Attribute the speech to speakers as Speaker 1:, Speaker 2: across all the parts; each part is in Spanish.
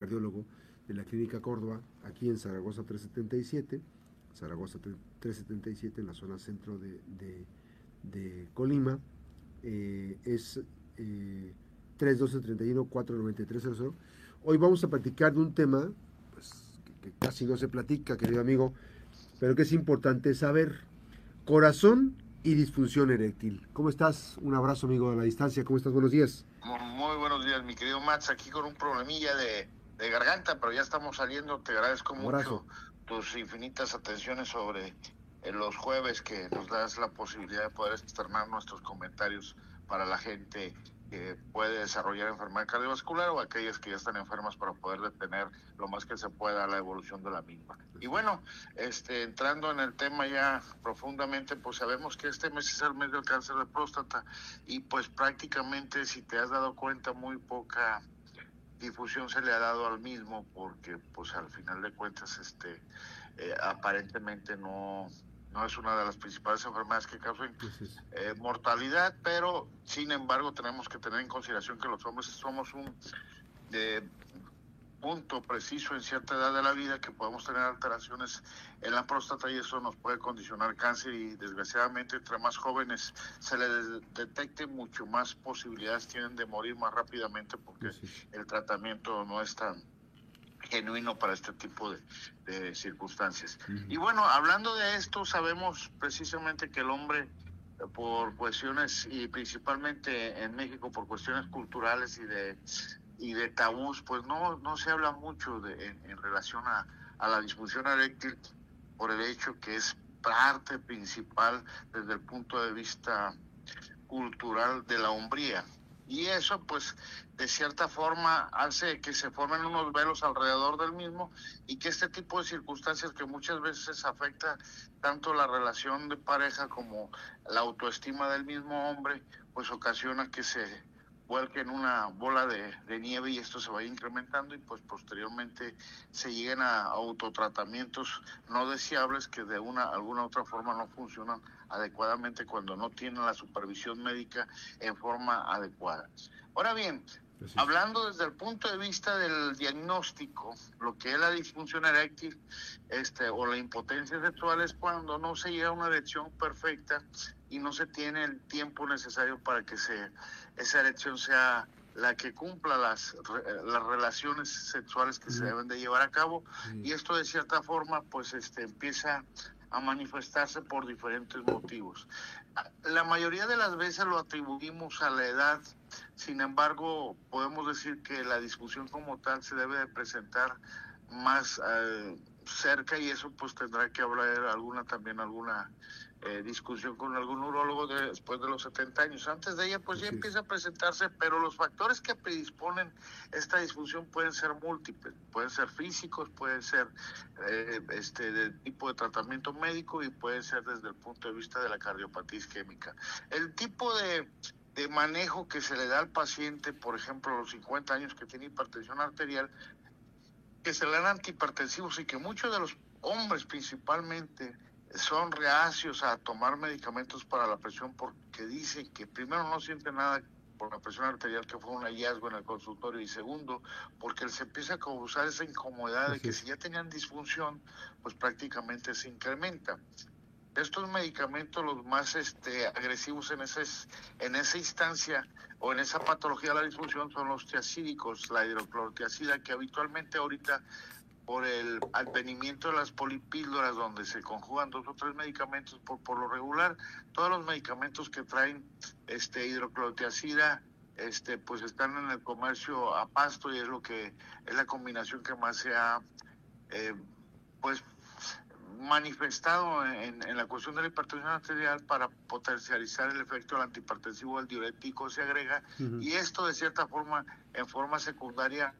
Speaker 1: cardiólogo de la Clínica Córdoba, aquí en Zaragoza 377, Zaragoza 377 en la zona centro de, Colima. Eh, es eh, 312-31-49300. Hoy vamos a platicar de un tema pues, que, que casi no se platica, querido amigo, pero que es importante saber. Corazón y disfunción eréctil. ¿Cómo estás? Un abrazo, amigo, a la distancia. ¿Cómo estás? Buenos días.
Speaker 2: Muy buenos días, mi querido Max. Aquí con un problemilla de, garganta, pero ya estamos saliendo. Te agradezco mucho tus infinitas atenciones sobre eh, los jueves que nos das la posibilidad de poder externar nuestros comentarios para la gente que puede desarrollar enfermedad cardiovascular o aquellas que ya están enfermas para poder detener lo más que se pueda la evolución de la misma. Y bueno, este, entrando en el tema ya profundamente, pues sabemos que este mes es el mes del cáncer de próstata y pues prácticamente si te has dado cuenta muy poca difusión se le ha dado al mismo porque pues al final de cuentas este eh, aparentemente no no es una de las principales enfermedades que causan eh, mortalidad, pero sin embargo tenemos que tener en consideración que los hombres somos un eh, punto preciso en cierta edad de la vida que podemos tener alteraciones en la próstata y eso nos puede condicionar cáncer y desgraciadamente entre más jóvenes se les detecte mucho más posibilidades tienen de morir más rápidamente porque el tratamiento no es tan genuino para este tipo de, circunstancias. Y bueno, hablando de esto, sabemos precisamente que el hombre, por cuestiones, y principalmente en México, por cuestiones culturales y de, y de tabús, pues no, no se habla mucho de, en, relación a, a la disfunción eréctil por el hecho que es parte principal desde el punto de vista cultural de la hombría y eso pues de cierta forma hace que se formen unos velos alrededor del mismo y que este tipo de circunstancias que muchas veces afecta tanto la relación de pareja como la autoestima del mismo hombre pues ocasiona que se vuelque en una bola de, nieve y esto se vaya incrementando y pues posteriormente se lleguen a autotratamientos no deseables que de una alguna otra forma no funcionan adecuadamente cuando no tienen la supervisión médica en forma adecuada. Ahora bien, Hablando desde el punto de vista del diagnóstico, lo que es la disfunción eréctil este, o la impotencia sexual es cuando no se llega a una erección perfecta y no se tiene el tiempo necesario para que se, esa erección sea la que cumpla las, las relaciones sexuales que se deben de llevar a cabo. Y esto de cierta forma pues este empieza a manifestarse por diferentes motivos. La mayoría de las veces lo atribuimos a la edad, sin embargo podemos decir que la discusión como tal se debe de presentar más eh, cerca y eso pues tendrá que hablar alguna también alguna eh, discusión con algún urólogo después de los 70 años. Antes de ella, pues ya empieza a presentarse, pero los factores que predisponen esta disfunción pueden ser múltiples, pueden ser físicos, pueden ser eh, este de tipo de tratamiento médico y pueden ser desde el punto de vista de la cardiopatía isquémica. El tipo de, de manejo que se le da al paciente, por ejemplo, a los 50 años que tiene hipertensión arterial, que se le dan antihipertensivos y que muchos de los hombres principalmente son reacios a tomar medicamentos para la presión porque dicen que primero no sienten nada por la presión arterial que fue un hallazgo en el consultorio y segundo porque se empieza a causar esa incomodidad de que si ya tenían disfunción pues prácticamente se incrementa. Estos medicamentos los más este agresivos en ese en esa instancia o en esa patología de la disfunción son los tiacídicos la hidroclorotiacida que habitualmente ahorita por el advenimiento de las polipíldoras donde se conjugan dos o tres medicamentos por, por lo regular todos los medicamentos que traen este hidroclorotiazida este pues están en el comercio a pasto y es lo que es la combinación que más se ha eh, pues manifestado en, en, la cuestión de la hipertensión arterial para potencializar el efecto del antihipertensivo del diurético se agrega y esto de cierta forma en forma secundaria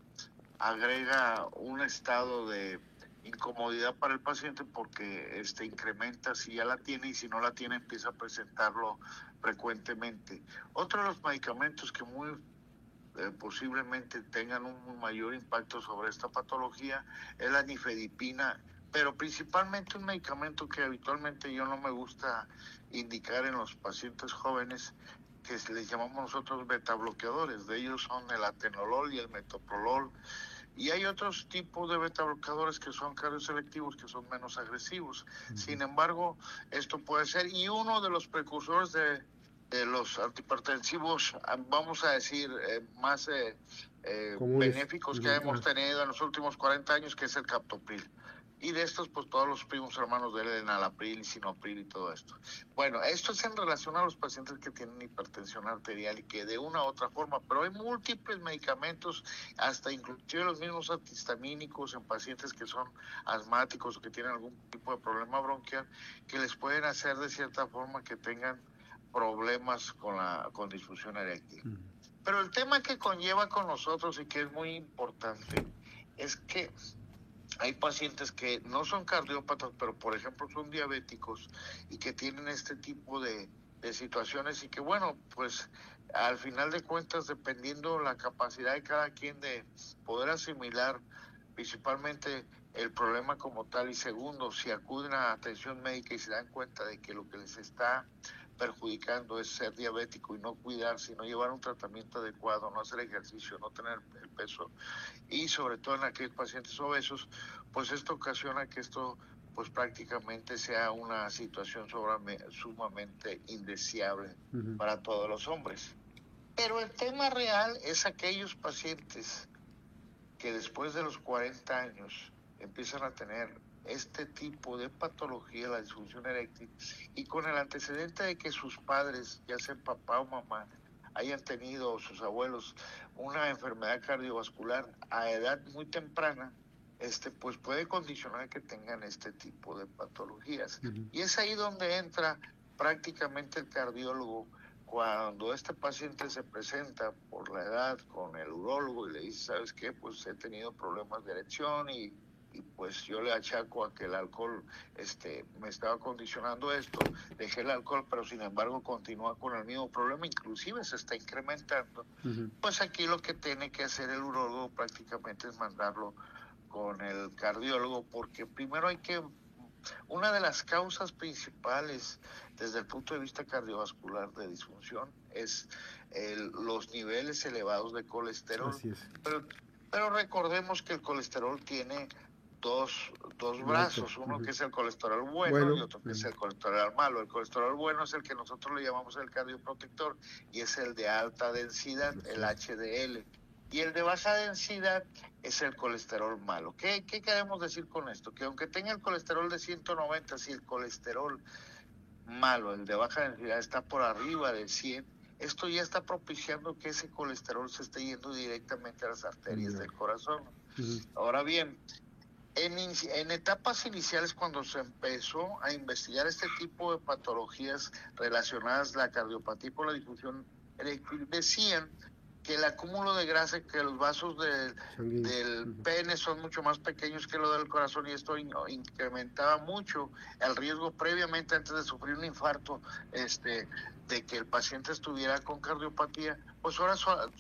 Speaker 2: agrega un estado de incomodidad para el paciente porque este incrementa si ya la tiene y si no la tiene empieza a presentarlo frecuentemente. Otro de los medicamentos que muy eh, posiblemente tengan un mayor impacto sobre esta patología es la nifedipina, pero principalmente un medicamento que habitualmente yo no me gusta indicar en los pacientes jóvenes que les llamamos nosotros beta bloqueadores, de ellos son el atenolol y el metoprolol Y hay otros tipos de beta bloqueadores que son cardioselectivos que son menos agresivos. Sin embargo, esto puede ser, y uno de los precursores de, los antihipertensivos, vamos a decir, eh, más eh, eh, benéficos que hemos tenido en los últimos 40 años, que es el captopril. Y de estos, pues todos los primos hermanos de él, enalapril, sinopril y todo esto. Bueno, esto es en relación a los pacientes que tienen hipertensión arterial y que de una u otra forma, pero hay múltiples medicamentos, hasta inclusive los mismos antihistamínicos en pacientes que son asmáticos o que tienen algún tipo de problema bronquial, que les pueden hacer de cierta forma que tengan problemas con la con disfunción eréctil. Pero el tema que conlleva con nosotros y que es muy importante es que hay pacientes que no son cardiópatas, pero por ejemplo son diabéticos y que tienen este tipo de, situaciones y que bueno, pues al final de cuentas, dependiendo la capacidad de cada quien de poder asimilar principalmente el problema como tal y segundo, si acuden a atención médica y se dan cuenta de que lo que les está perjudicando es ser diabético y no cuidarse, no llevar un tratamiento adecuado, no hacer ejercicio, no tener el peso y sobre todo en aquellos pacientes obesos, pues esto ocasiona que esto pues prácticamente sea una situación sumamente indeseable para todos los hombres. Pero el tema real es aquellos pacientes que después de los 40 años empiezan a tener este tipo de patología, la disfunción eréctil, y con el antecedente de que sus padres, ya sean papá o mamá, hayan tenido, sus abuelos, una enfermedad cardiovascular a edad muy temprana, este, pues puede condicionar que tengan este tipo de patologías. Y es ahí donde entra prácticamente el cardiólogo cuando este paciente se presenta por la edad con el urólogo y le dice, ¿sabes qué? Pues he tenido problemas de erección y y pues yo le achaco a que el alcohol este me estaba condicionando esto, dejé el alcohol, pero sin embargo continúa con el mismo problema, inclusive se está incrementando, pues aquí lo que tiene que hacer el urólogo prácticamente es mandarlo con el cardiólogo, porque primero hay que, una de las causas principales desde el punto de vista cardiovascular de disfunción es los niveles elevados de colesterol. Pero, pero recordemos que el colesterol tiene dos, dos brazos, uno que es el colesterol bueno, y otro que es el colesterol malo. El colesterol bueno es el que nosotros le llamamos el cardioprotector y es el de alta densidad, el HDL. Y el de baja densidad es el colesterol malo. ¿Qué, ¿Qué queremos decir con esto? Que aunque tenga el colesterol de 190, si el colesterol malo, el de baja densidad, está por arriba de 100, esto ya está propiciando que ese colesterol se esté yendo directamente a las arterias del corazón. Ahora bien, en, etapas iniciales, cuando se empezó a investigar este tipo de patologías relacionadas a la cardiopatía por la difusión decían que el acúmulo de grasa, que los vasos del pene son mucho más pequeños que lo del corazón y esto incrementaba mucho el riesgo previamente antes de sufrir un infarto este, de que el paciente estuviera con cardiopatía. Pues ahora,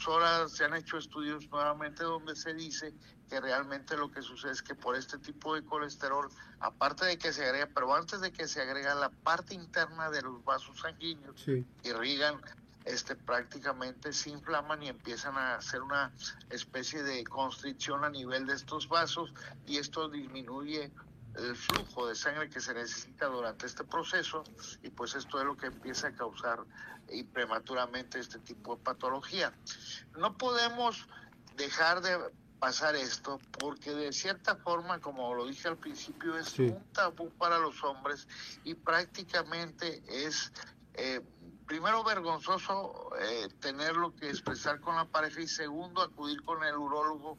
Speaker 2: ahora se han hecho estudios nuevamente donde se dice que realmente lo que sucede es que por este tipo de colesterol, aparte de que se agrega, pero antes de que se agrega la parte interna de los vasos sanguíneos, irrigan, este, prácticamente se inflaman y empiezan a hacer una especie de constricción a nivel de estos vasos y esto disminuye el flujo de sangre que se necesita durante este proceso y pues esto es lo que empieza a causar y prematuramente este tipo de patología. No podemos dejar de pasar esto, porque de cierta forma, como lo dije al principio, es un tabú para los hombres y prácticamente es, eh, primero, vergonzoso eh, tenerlo que expresar con la pareja y segundo, acudir con el urólogo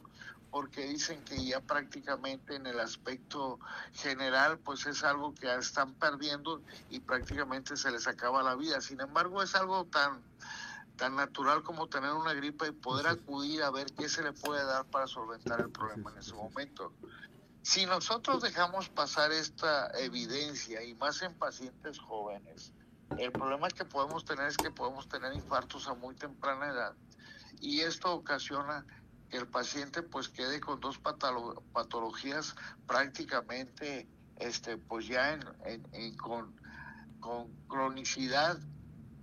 Speaker 2: porque dicen que ya prácticamente en el aspecto general pues es algo que están perdiendo y prácticamente se les acaba la vida. Sin embargo, es algo tan tan natural como tener una gripa y poder acudir a ver qué se le puede dar para solventar el problema en ese momento. Si nosotros dejamos pasar esta evidencia y más en pacientes jóvenes, el problema que podemos tener es que podemos tener infartos a muy temprana edad y esto ocasiona que el paciente pues quede con dos patologías prácticamente este pues ya en, con, con cronicidad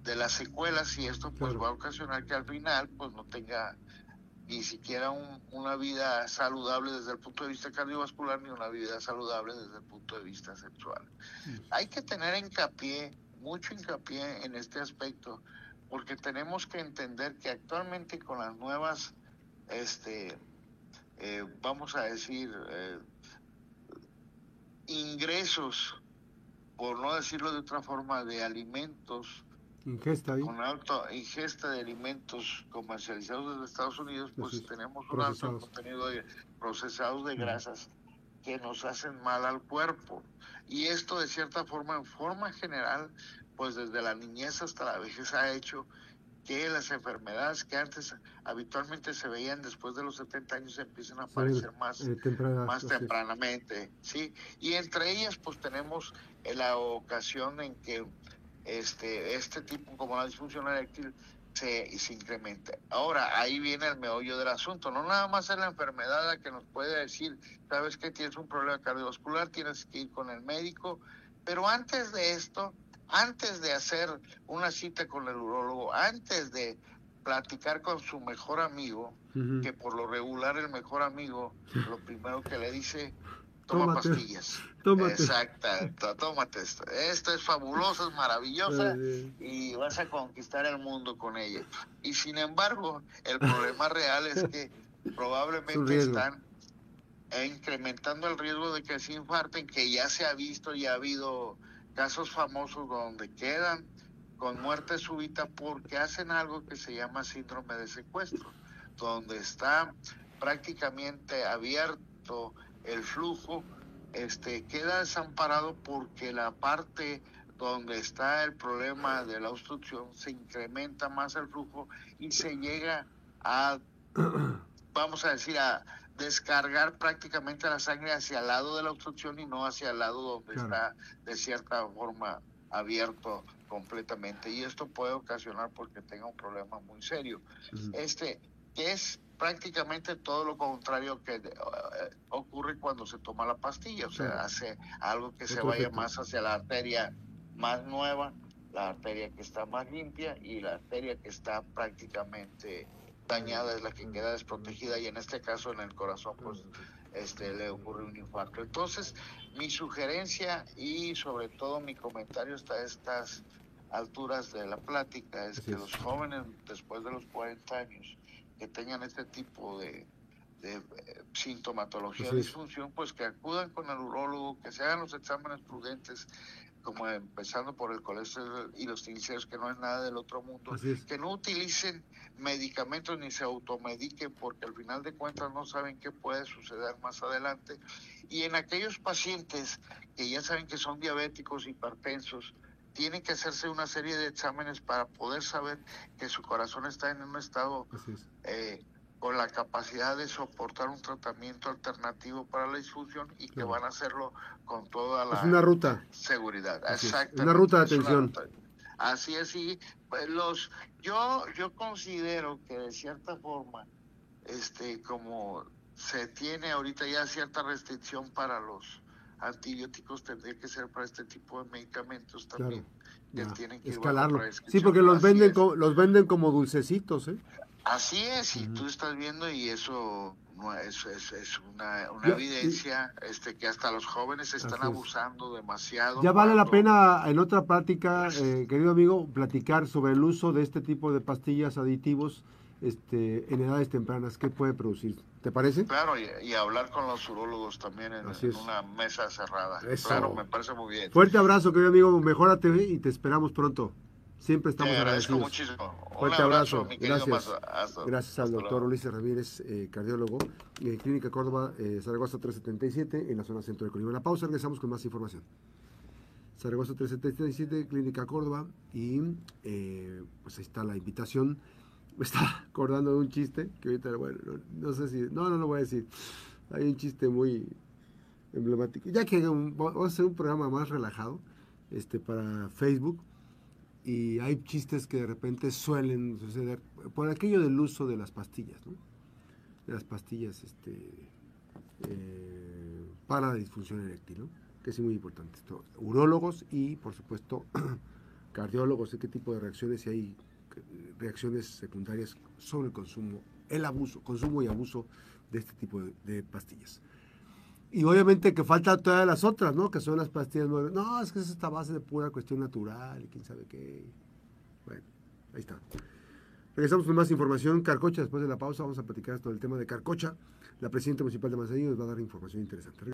Speaker 2: de las secuelas y esto pues va a ocasionar que al final pues no tenga ni siquiera una vida saludable desde el punto de vista cardiovascular ni una vida saludable desde el punto de vista sexual. Hay que tener hincapié, mucho hincapié en este aspecto, porque tenemos que entender que actualmente con las nuevas, este, eh, vamos a decir, eh, ingresos, por no decirlo de otra forma, de alimentos
Speaker 1: ingesta
Speaker 2: con alta ingesta de alimentos comercializados desde Estados Unidos, pues tenemos un alto contenido de procesados de grasas que nos hacen mal al cuerpo. Y esto de cierta forma, en forma general, pues desde la niñez hasta la vejez ha hecho que las enfermedades que antes habitualmente se veían después de los 70 años empiecen a aparecer más, eh, más tempranamente, ¿sí? Y entre ellas pues tenemos la ocasión en que este, este tipo como la disfunción eréctil se, se incrementa. Ahora, ahí viene el meollo del asunto. No nada más es la enfermedad la que nos puede decir, sabes que tienes un problema cardiovascular, tienes que ir con el médico, pero antes de esto, antes de hacer una cita con el urólogo, antes de platicar con su mejor amigo, que por lo regular el mejor amigo, lo primero que le dice, toma pastillas. Tómate. Exacto, tómate esto. Esto es fabuloso, es maravillosa y vas a conquistar el mundo con ella. Y sin embargo, el problema real es que probablemente están incrementando el riesgo de que se infarten, que ya se ha visto y ha habido casos famosos donde quedan con muerte súbita porque hacen algo que se llama síndrome de secuestro, donde está prácticamente abierto el flujo este, queda desamparado porque la parte donde está el problema de la obstrucción se incrementa más el flujo y se llega a, vamos a decir, a descargar prácticamente la sangre hacia el lado de la obstrucción y no hacia el lado donde está de cierta forma abierto completamente. Y esto puede ocasionar porque tenga un problema muy serio. Este es prácticamente todo lo contrario que eh, ocurre cuando se toma la pastilla, o sea, hace algo que se vaya más hacia la arteria más nueva, la arteria que está más limpia y la arteria que está prácticamente dañada es la que queda desprotegida y en este caso en el corazón pues este le ocurre un infarto. Entonces, mi sugerencia y sobre todo mi comentario hasta estas alturas de la plática es que los jóvenes después de los 40 años que tengan este tipo de, de eh, sintomatología de disfunción, pues que acudan con el urólogo, que se hagan los exámenes prudentes, como empezando por el colesterol y los triglicéridos, que no es nada del otro mundo, que no utilicen medicamentos ni se automediquen, porque al final de cuentas no saben qué puede suceder más adelante. Y en aquellos pacientes que ya saben que son diabéticos, hipertensos, tiene que hacerse una serie de exámenes para poder saber que su corazón está en un estado eh, con la capacidad de soportar un tratamiento alternativo para la disfunción y que van a hacerlo con toda la
Speaker 1: una ruta.
Speaker 2: seguridad.
Speaker 1: Exacto. Una ruta de atención.
Speaker 2: Así es, y pues los, yo, yo considero que de cierta forma, este, como se tiene ahorita ya cierta restricción para los antibióticos tendría que ser para este tipo de medicamentos también.
Speaker 1: tienen que escalarlo. Sí, porque los venden, como, los venden como dulcecitos, ¿eh?
Speaker 2: Así es, y tú estás viendo y eso no es, es, una, evidencia este que hasta los jóvenes están abusando demasiado.
Speaker 1: Ya vale la pena en otra práctica, eh, querido amigo, platicar sobre el uso de este tipo de pastillas aditivos este, en edades tempranas, ¿qué puede producir? ¿Te parece?
Speaker 2: Claro, y, hablar con los urólogos también en, una mesa cerrada. Claro, me parece muy bien.
Speaker 1: Fuerte abrazo, querido amigo, mejórate y te esperamos pronto. Siempre estamos
Speaker 2: Te agradezco muchísimo.
Speaker 1: Fuerte abrazo, gracias. Gracias al doctor Ulises Ramírez, eh, cardiólogo, Clínica Córdoba, eh, Zaragoza 377, en la zona centro de Colima. La pausa, regresamos con más información. Zaragoza 377, Clínica Córdoba, y eh, pues ahí está la invitación me estaba acordando de un chiste que ahorita, bueno, no, sé si, no, no lo voy a decir. Hay un chiste muy emblemático. Ya que vamos a hacer un programa más relajado este, para Facebook y hay chistes que de repente suelen suceder por aquello del uso de las pastillas, ¿no? De las pastillas este, eh, para la disfunción eréctil, ¿no? Que es muy importante. Esto, urólogos y, por supuesto, cardiólogos, qué tipo de reacciones hay reacciones secundarias sobre el consumo el abuso, consumo y abuso de este tipo de, pastillas. Y obviamente que falta todas las otras, ¿no? Que son las pastillas nuevas. No, es que es esta base de pura cuestión natural y quién sabe qué. Bueno, ahí está. Regresamos con más información. Carcocha, después de la pausa, vamos a platicar esto del tema de Carcocha. La presidenta municipal de Manzanillo nos va a dar información interesante.